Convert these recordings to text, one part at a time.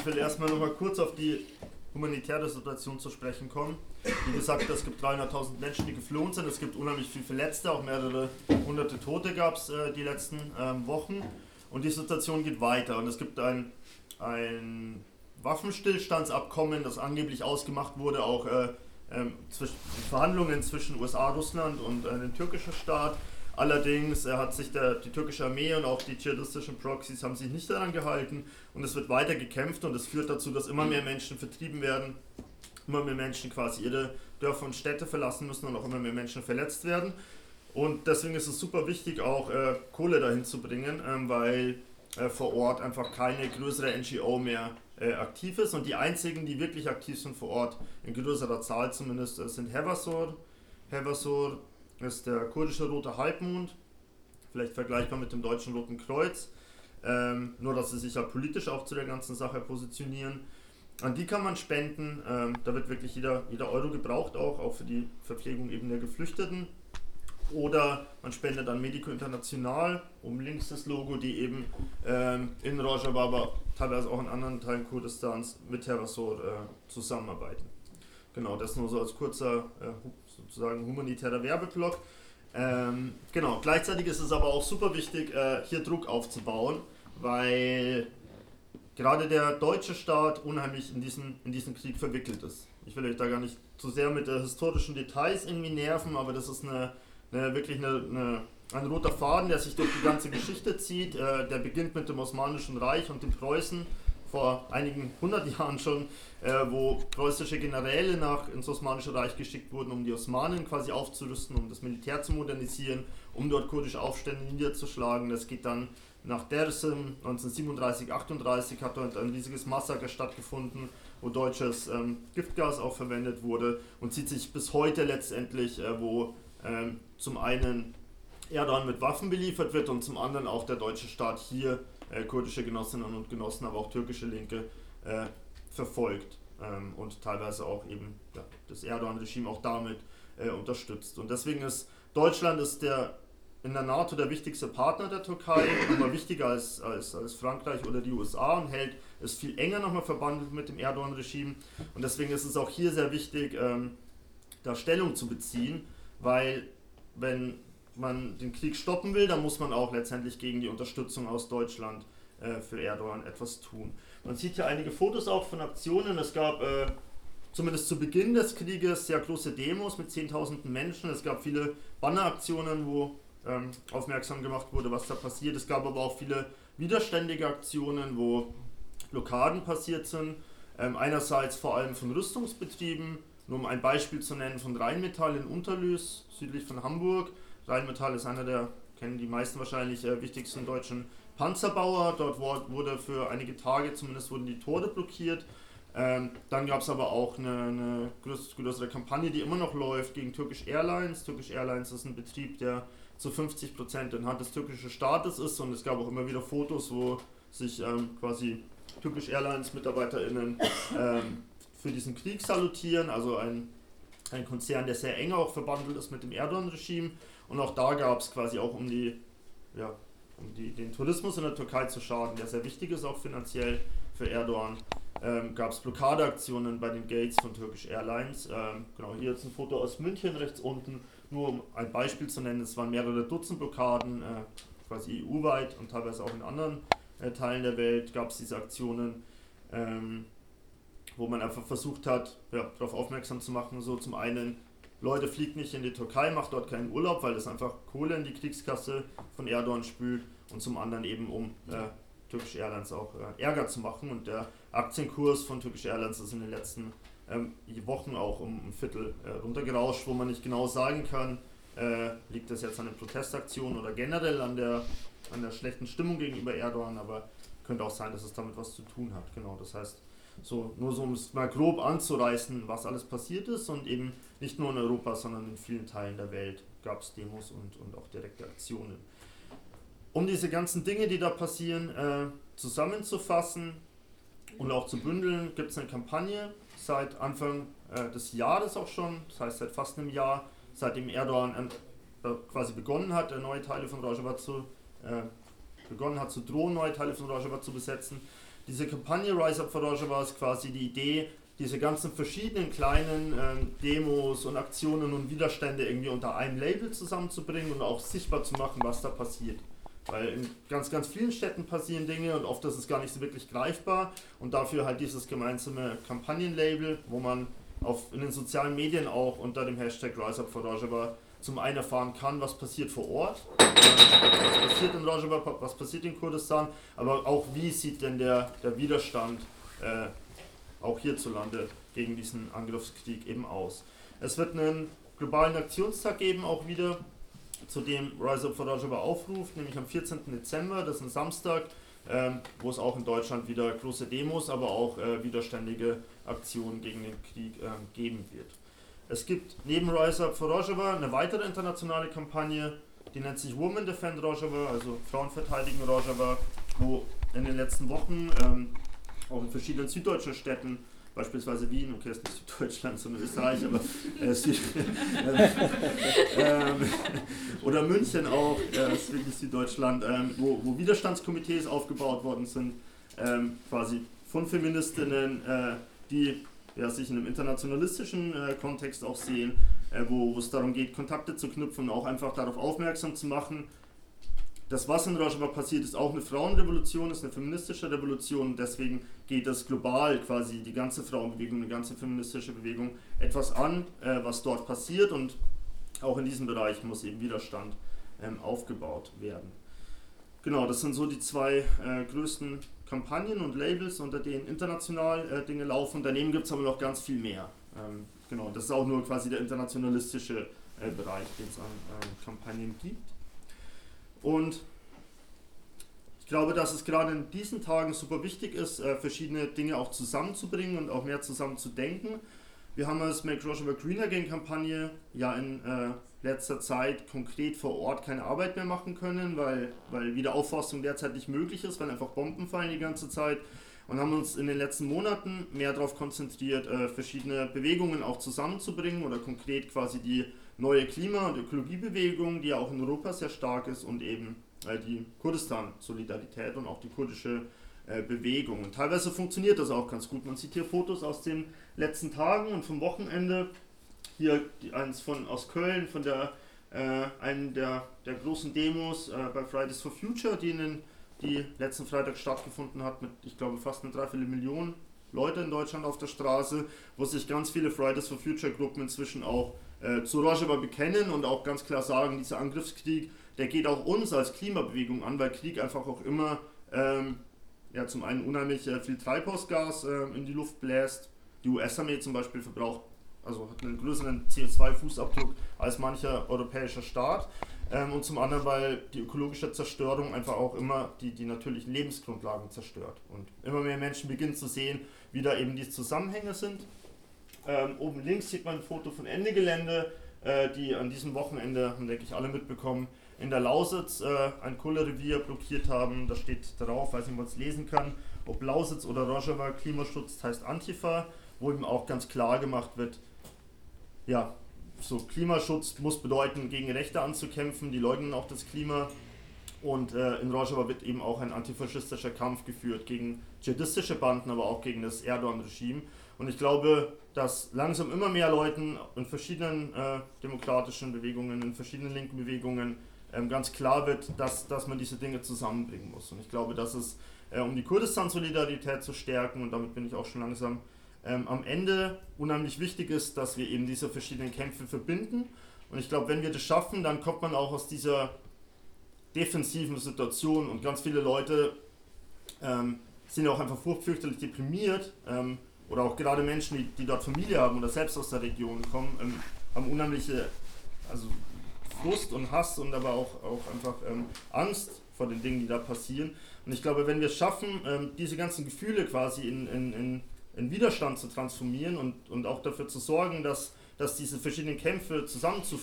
Ich will erstmal noch mal kurz auf die humanitäre Situation zu sprechen kommen. Wie gesagt, es gibt 300.000 Menschen, die geflohen sind. Es gibt unheimlich viele Verletzte, auch mehrere hunderte Tote gab es äh, die letzten ähm, Wochen. Und die Situation geht weiter. Und es gibt ein, ein Waffenstillstandsabkommen, das angeblich ausgemacht wurde, auch äh, äh, zwischen Verhandlungen zwischen USA, Russland und äh, dem türkischen Staat. Allerdings hat sich der, die türkische Armee und auch die dschihadistischen Proxys haben sich nicht daran gehalten und es wird weiter gekämpft und es führt dazu, dass immer mehr Menschen vertrieben werden, immer mehr Menschen quasi ihre Dörfer und Städte verlassen müssen und auch immer mehr Menschen verletzt werden. Und deswegen ist es super wichtig, auch äh, Kohle dahin zu bringen, ähm, weil äh, vor Ort einfach keine größere NGO mehr äh, aktiv ist. Und die einzigen, die wirklich aktiv sind vor Ort, in größerer Zahl zumindest, äh, sind Hevasor. Hevasor ist der kurdische Rote Halbmond, vielleicht vergleichbar mit dem deutschen Roten Kreuz. Ähm, nur, dass sie sich ja politisch auch zu der ganzen Sache positionieren. An die kann man spenden. Ähm, da wird wirklich jeder, jeder Euro gebraucht, auch, auch für die Verpflegung eben der Geflüchteten. Oder man spendet an Medico International, um links das Logo, die eben ähm, in Rojava, aber teilweise auch in anderen Teilen Kurdistans mit Terrasor äh, zusammenarbeiten. Genau, das nur so als kurzer äh, sozusagen humanitärer Werbeblock. Ähm, genau, gleichzeitig ist es aber auch super wichtig, äh, hier Druck aufzubauen, weil gerade der deutsche Staat unheimlich in diesen, in diesen Krieg verwickelt ist. Ich will euch da gar nicht zu sehr mit den historischen Details irgendwie nerven, aber das ist eine eine, wirklich eine, eine, ein roter Faden, der sich durch die ganze Geschichte zieht. Äh, der beginnt mit dem Osmanischen Reich und den Preußen vor einigen hundert Jahren schon, äh, wo preußische Generäle nach ins Osmanische Reich geschickt wurden, um die Osmanen quasi aufzurüsten, um das Militär zu modernisieren, um dort kurdische Aufstände niederzuschlagen. Das geht dann nach Dersim 1937, 38 hat dort ein riesiges Massaker stattgefunden, wo deutsches ähm, Giftgas auch verwendet wurde und zieht sich bis heute letztendlich, äh, wo ähm, zum einen Erdogan mit Waffen beliefert wird und zum anderen auch der deutsche Staat hier äh, kurdische Genossinnen und Genossen, aber auch türkische Linke äh, verfolgt ähm, und teilweise auch eben ja, das Erdogan-Regime auch damit äh, unterstützt. Und deswegen ist Deutschland ist der in der NATO der wichtigste Partner der Türkei, immer wichtiger als, als, als Frankreich oder die USA und hält es viel enger nochmal verbandelt mit dem Erdogan-Regime. Und deswegen ist es auch hier sehr wichtig, ähm, da Stellung zu beziehen weil wenn man den Krieg stoppen will, dann muss man auch letztendlich gegen die Unterstützung aus Deutschland äh, für Erdogan etwas tun. Man sieht hier einige Fotos auch von Aktionen. Es gab äh, zumindest zu Beginn des Krieges sehr große Demos mit zehntausenden Menschen. Es gab viele Banneraktionen, wo ähm, aufmerksam gemacht wurde, was da passiert. Es gab aber auch viele widerständige Aktionen, wo Blockaden passiert sind. Ähm, einerseits vor allem von Rüstungsbetrieben, nur um ein Beispiel zu nennen von Rheinmetall in Unterlüß, südlich von Hamburg. Rheinmetall ist einer der, kennen die meisten wahrscheinlich, äh, wichtigsten deutschen Panzerbauer. Dort wurde für einige Tage zumindest wurden die Tore blockiert. Ähm, dann gab es aber auch eine, eine größere Kampagne, die immer noch läuft gegen Turkish Airlines. Turkish Airlines ist ein Betrieb, der zu 50 Prozent in Hand des türkischen Staates ist und es gab auch immer wieder Fotos, wo sich ähm, quasi Turkish Airlines MitarbeiterInnen ähm, für diesen Krieg salutieren, also ein, ein Konzern, der sehr eng auch verbandelt ist mit dem Erdogan-Regime. Und auch da gab es quasi auch um die, ja, um die, den Tourismus in der Türkei zu schaden, der sehr wichtig ist auch finanziell für Erdogan, ähm, gab es Blockadeaktionen bei den Gates von Turkish Airlines. Ähm, genau, hier jetzt ein Foto aus München rechts unten, nur um ein Beispiel zu nennen, es waren mehrere Dutzend Blockaden, äh, quasi EU-weit und teilweise auch in anderen äh, Teilen der Welt gab es diese Aktionen. Ähm, wo man einfach versucht hat, ja, darauf aufmerksam zu machen, so zum einen, Leute, fliegt nicht in die Türkei, macht dort keinen Urlaub, weil das einfach Kohle in die Kriegskasse von Erdogan spült und zum anderen eben, um äh, Turkish Airlines auch äh, Ärger zu machen und der Aktienkurs von Turkish Airlines ist in den letzten ähm, Wochen auch um ein Viertel äh, runtergerauscht, wo man nicht genau sagen kann, äh, liegt das jetzt an den Protestaktionen oder generell an der, an der schlechten Stimmung gegenüber Erdogan, aber könnte auch sein, dass es damit was zu tun hat. Genau, das heißt, so, nur so um es mal grob anzureißen, was alles passiert ist und eben nicht nur in Europa, sondern in vielen Teilen der Welt gab es Demos und, und auch direkte Aktionen. Um diese ganzen Dinge, die da passieren, äh, zusammenzufassen und auch zu bündeln, gibt es eine Kampagne seit Anfang äh, des Jahres auch schon, das heißt seit fast einem Jahr, seitdem Erdogan äh, quasi begonnen hat, neue Teile von Rojava zu, äh, begonnen hat zu drohen, neue Teile von Rojava zu besetzen diese Kampagne Rise Up for Rojava ist quasi die Idee, diese ganzen verschiedenen kleinen ähm, Demos und Aktionen und Widerstände irgendwie unter einem Label zusammenzubringen und auch sichtbar zu machen, was da passiert. Weil in ganz, ganz vielen Städten passieren Dinge und oft ist es gar nicht so wirklich greifbar und dafür halt dieses gemeinsame Kampagnenlabel, wo man auf, in den sozialen Medien auch unter dem Hashtag Rise Up for Rojava zum einen erfahren kann, was passiert vor Ort, was passiert in Rojava, was passiert in Kurdistan, aber auch wie sieht denn der, der Widerstand äh, auch hierzulande gegen diesen Angriffskrieg eben aus. Es wird einen globalen Aktionstag geben, auch wieder, zu dem Rise Up for Rojava aufruft, nämlich am 14. Dezember, das ist ein Samstag, ähm, wo es auch in Deutschland wieder große Demos, aber auch äh, widerständige Aktionen gegen den Krieg äh, geben wird. Es gibt neben Rise Up for Rojava eine weitere internationale Kampagne, die nennt sich Women Defend Rojava, also Frauen verteidigen Rojava, wo in den letzten Wochen ähm, auch in verschiedenen süddeutschen Städten, beispielsweise Wien, okay, ist nicht Süddeutschland, sondern Österreich, aber äh, äh, oder München auch, äh, ist wirklich Süddeutschland, ähm, wo, wo Widerstandskomitees aufgebaut worden sind, ähm, quasi von Feministinnen, äh, die ja, sich in einem internationalistischen äh, Kontext auch sehen, äh, wo es darum geht, Kontakte zu knüpfen und auch einfach darauf aufmerksam zu machen, das, was in Rojava passiert, ist auch eine Frauenrevolution, ist eine feministische Revolution. Deswegen geht das global quasi die ganze Frauenbewegung, die ganze feministische Bewegung etwas an, äh, was dort passiert. Und auch in diesem Bereich muss eben Widerstand ähm, aufgebaut werden. Genau, das sind so die zwei äh, größten Kampagnen und Labels, unter denen international äh, Dinge laufen. Daneben gibt es aber noch ganz viel mehr. Ähm, genau, das ist auch nur quasi der internationalistische äh, Bereich, den es an ähm, Kampagnen gibt. Und ich glaube, dass es gerade in diesen Tagen super wichtig ist, äh, verschiedene Dinge auch zusammenzubringen und auch mehr zusammen zu denken. Wir haben als Make Rojava Green Again Kampagne ja in äh, letzter Zeit konkret vor Ort keine Arbeit mehr machen können, weil, weil Wiederaufforstung derzeit nicht möglich ist, weil einfach Bomben fallen die ganze Zeit. Und haben uns in den letzten Monaten mehr darauf konzentriert, äh, verschiedene Bewegungen auch zusammenzubringen oder konkret quasi die neue Klima- und Ökologiebewegung, die ja auch in Europa sehr stark ist und eben äh, die Kurdistan-Solidarität und auch die kurdische äh, Bewegung. Und teilweise funktioniert das auch ganz gut. Man sieht hier Fotos aus den letzten Tagen und vom Wochenende. Hier eins von, aus Köln, von der, äh, einen der, der großen Demos äh, bei Fridays for Future, die, in, die letzten Freitag stattgefunden hat, mit, ich glaube, fast eine Dreiviertelmillion Leute in Deutschland auf der Straße, wo sich ganz viele Fridays for Future Gruppen inzwischen auch äh, zu Rojava bekennen und auch ganz klar sagen, dieser Angriffskrieg, der geht auch uns als Klimabewegung an, weil Krieg einfach auch immer ähm, ja, zum einen unheimlich äh, viel Treibhausgas äh, in die Luft bläst. Die US-Armee zum Beispiel verbraucht, also hat einen größeren CO2-Fußabdruck als mancher europäischer Staat. Ähm, und zum anderen, weil die ökologische Zerstörung einfach auch immer die, die natürlichen Lebensgrundlagen zerstört. Und immer mehr Menschen beginnen zu sehen, wie da eben die Zusammenhänge sind. Ähm, oben links sieht man ein Foto von Ende Gelände, äh, die an diesem Wochenende, haben denke ich alle mitbekommen, in der Lausitz äh, ein Kohlerevier blockiert haben. Da steht drauf, weiß nicht, ob man es lesen kann, ob Lausitz oder Rojava Klimaschutz heißt Antifa, wo eben auch ganz klar gemacht wird, ja, so Klimaschutz muss bedeuten, gegen Rechte anzukämpfen, die leugnen auch das Klima. Und äh, in Rojava wird eben auch ein antifaschistischer Kampf geführt gegen dschihadistische Banden, aber auch gegen das Erdogan-Regime. Und ich glaube, dass langsam immer mehr Leuten in verschiedenen äh, demokratischen Bewegungen, in verschiedenen linken Bewegungen ähm, ganz klar wird, dass, dass man diese Dinge zusammenbringen muss. Und ich glaube, dass es, äh, um die Kurdistan-Solidarität zu stärken, und damit bin ich auch schon langsam ähm, am Ende, unheimlich wichtig ist, dass wir eben diese verschiedenen Kämpfe verbinden. Und ich glaube, wenn wir das schaffen, dann kommt man auch aus dieser defensiven Situation und ganz viele Leute ähm, sind auch einfach furchtfürchterlich deprimiert. Ähm, oder auch gerade Menschen, die, die dort Familie haben oder selbst aus der Region kommen, ähm, haben unheimliche also Frust und Hass und aber auch, auch einfach ähm, Angst vor den Dingen, die da passieren. Und ich glaube, wenn wir es schaffen, ähm, diese ganzen Gefühle quasi in, in, in, in, Widerstand zu transformieren und, und auch dafür zu sorgen, dass, dass diese verschiedenen Kämpfe zusammen zu,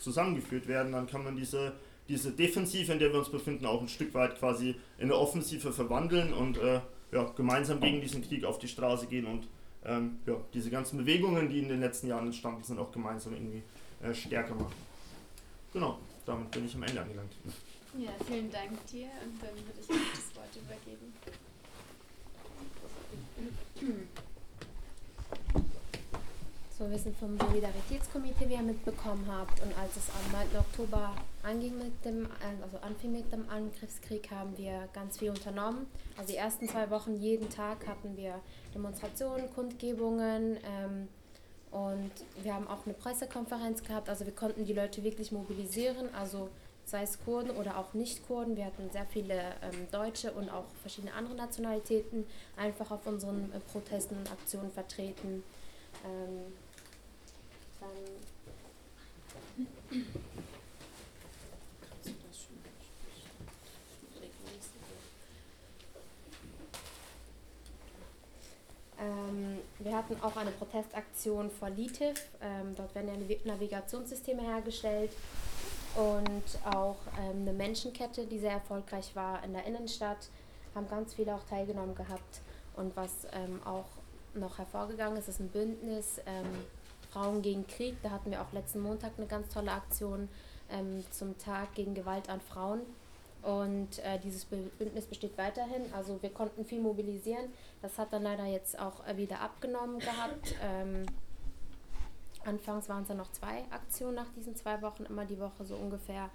zusammengeführt werden, dann kann man diese, diese Defensive, in der wir uns befinden, auch ein Stück weit quasi in eine Offensive verwandeln und äh, ja, gemeinsam gegen diesen Krieg auf die Straße gehen und ähm, ja, diese ganzen Bewegungen, die in den letzten Jahren entstanden sind, auch gemeinsam irgendwie äh, stärker machen. Genau, damit bin ich am Ende angelangt. Ja, vielen Dank dir und dann würde ich das Wort übergeben. So, wir sind vom Solidaritätskomitee, wie ihr mitbekommen habt. Und als es am 9. Oktober anging mit dem, äh, also anfing mit dem Angriffskrieg, haben wir ganz viel unternommen. Also die ersten zwei Wochen jeden Tag hatten wir Demonstrationen, Kundgebungen ähm, und wir haben auch eine Pressekonferenz gehabt. Also wir konnten die Leute wirklich mobilisieren, also sei es Kurden oder auch Nicht-Kurden. Wir hatten sehr viele ähm, Deutsche und auch verschiedene andere Nationalitäten einfach auf unseren äh, Protesten und Aktionen vertreten. Ähm, ähm, wir hatten auch eine Protestaktion vor LITIF. Ähm, dort werden ja Navigationssysteme hergestellt und auch ähm, eine Menschenkette, die sehr erfolgreich war in der Innenstadt. Haben ganz viele auch teilgenommen gehabt. Und was ähm, auch noch hervorgegangen ist, ist ein Bündnis ähm, Frauen gegen Krieg. Da hatten wir auch letzten Montag eine ganz tolle Aktion ähm, zum Tag gegen Gewalt an Frauen. Und äh, dieses Bündnis besteht weiterhin. Also wir konnten viel mobilisieren. Das hat dann leider jetzt auch äh, wieder abgenommen gehabt. Ähm, anfangs waren es dann noch zwei Aktionen nach diesen zwei Wochen, immer die Woche so ungefähr.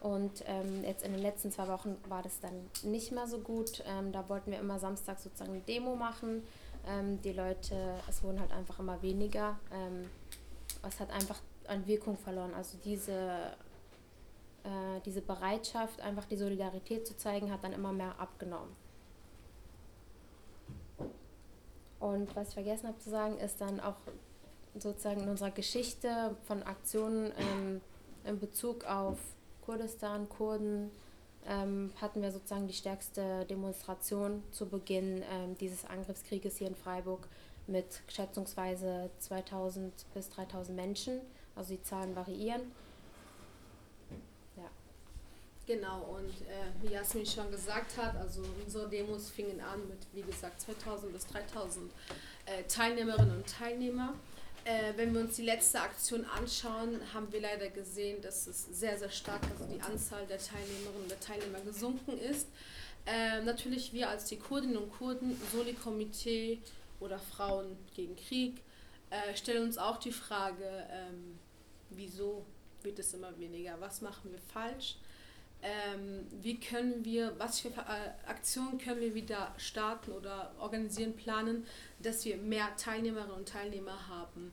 Und ähm, jetzt in den letzten zwei Wochen war das dann nicht mehr so gut. Ähm, da wollten wir immer Samstag sozusagen eine Demo machen ähm, die Leute, es wurden halt einfach immer weniger. Ähm, es hat einfach an Wirkung verloren. Also diese, äh, diese Bereitschaft, einfach die Solidarität zu zeigen, hat dann immer mehr abgenommen. Und was ich vergessen habe zu sagen, ist dann auch sozusagen in unserer Geschichte von Aktionen ähm, in Bezug auf Kurdistan, Kurden, ähm, hatten wir sozusagen die stärkste Demonstration zu Beginn ähm, dieses Angriffskrieges hier in Freiburg mit schätzungsweise 2000 bis 3000 Menschen. Also die Zahlen variieren. Ja. Genau, und äh, wie Jasmin schon gesagt hat, also unsere Demos fingen an mit, wie gesagt, 2000 bis 3000 äh, Teilnehmerinnen und Teilnehmer. Äh, wenn wir uns die letzte Aktion anschauen, haben wir leider gesehen, dass es sehr, sehr stark, also die Anzahl der Teilnehmerinnen und Teilnehmer gesunken ist. Äh, natürlich wir als die Kurdinnen und Kurden, Soli-Komitee oder Frauen gegen Krieg, äh, stellen uns auch die Frage, ähm, wieso wird es immer weniger? Was machen wir falsch? Ähm, wie können wir, was für äh, Aktionen können wir wieder starten oder organisieren, planen, dass wir mehr Teilnehmerinnen und Teilnehmer haben.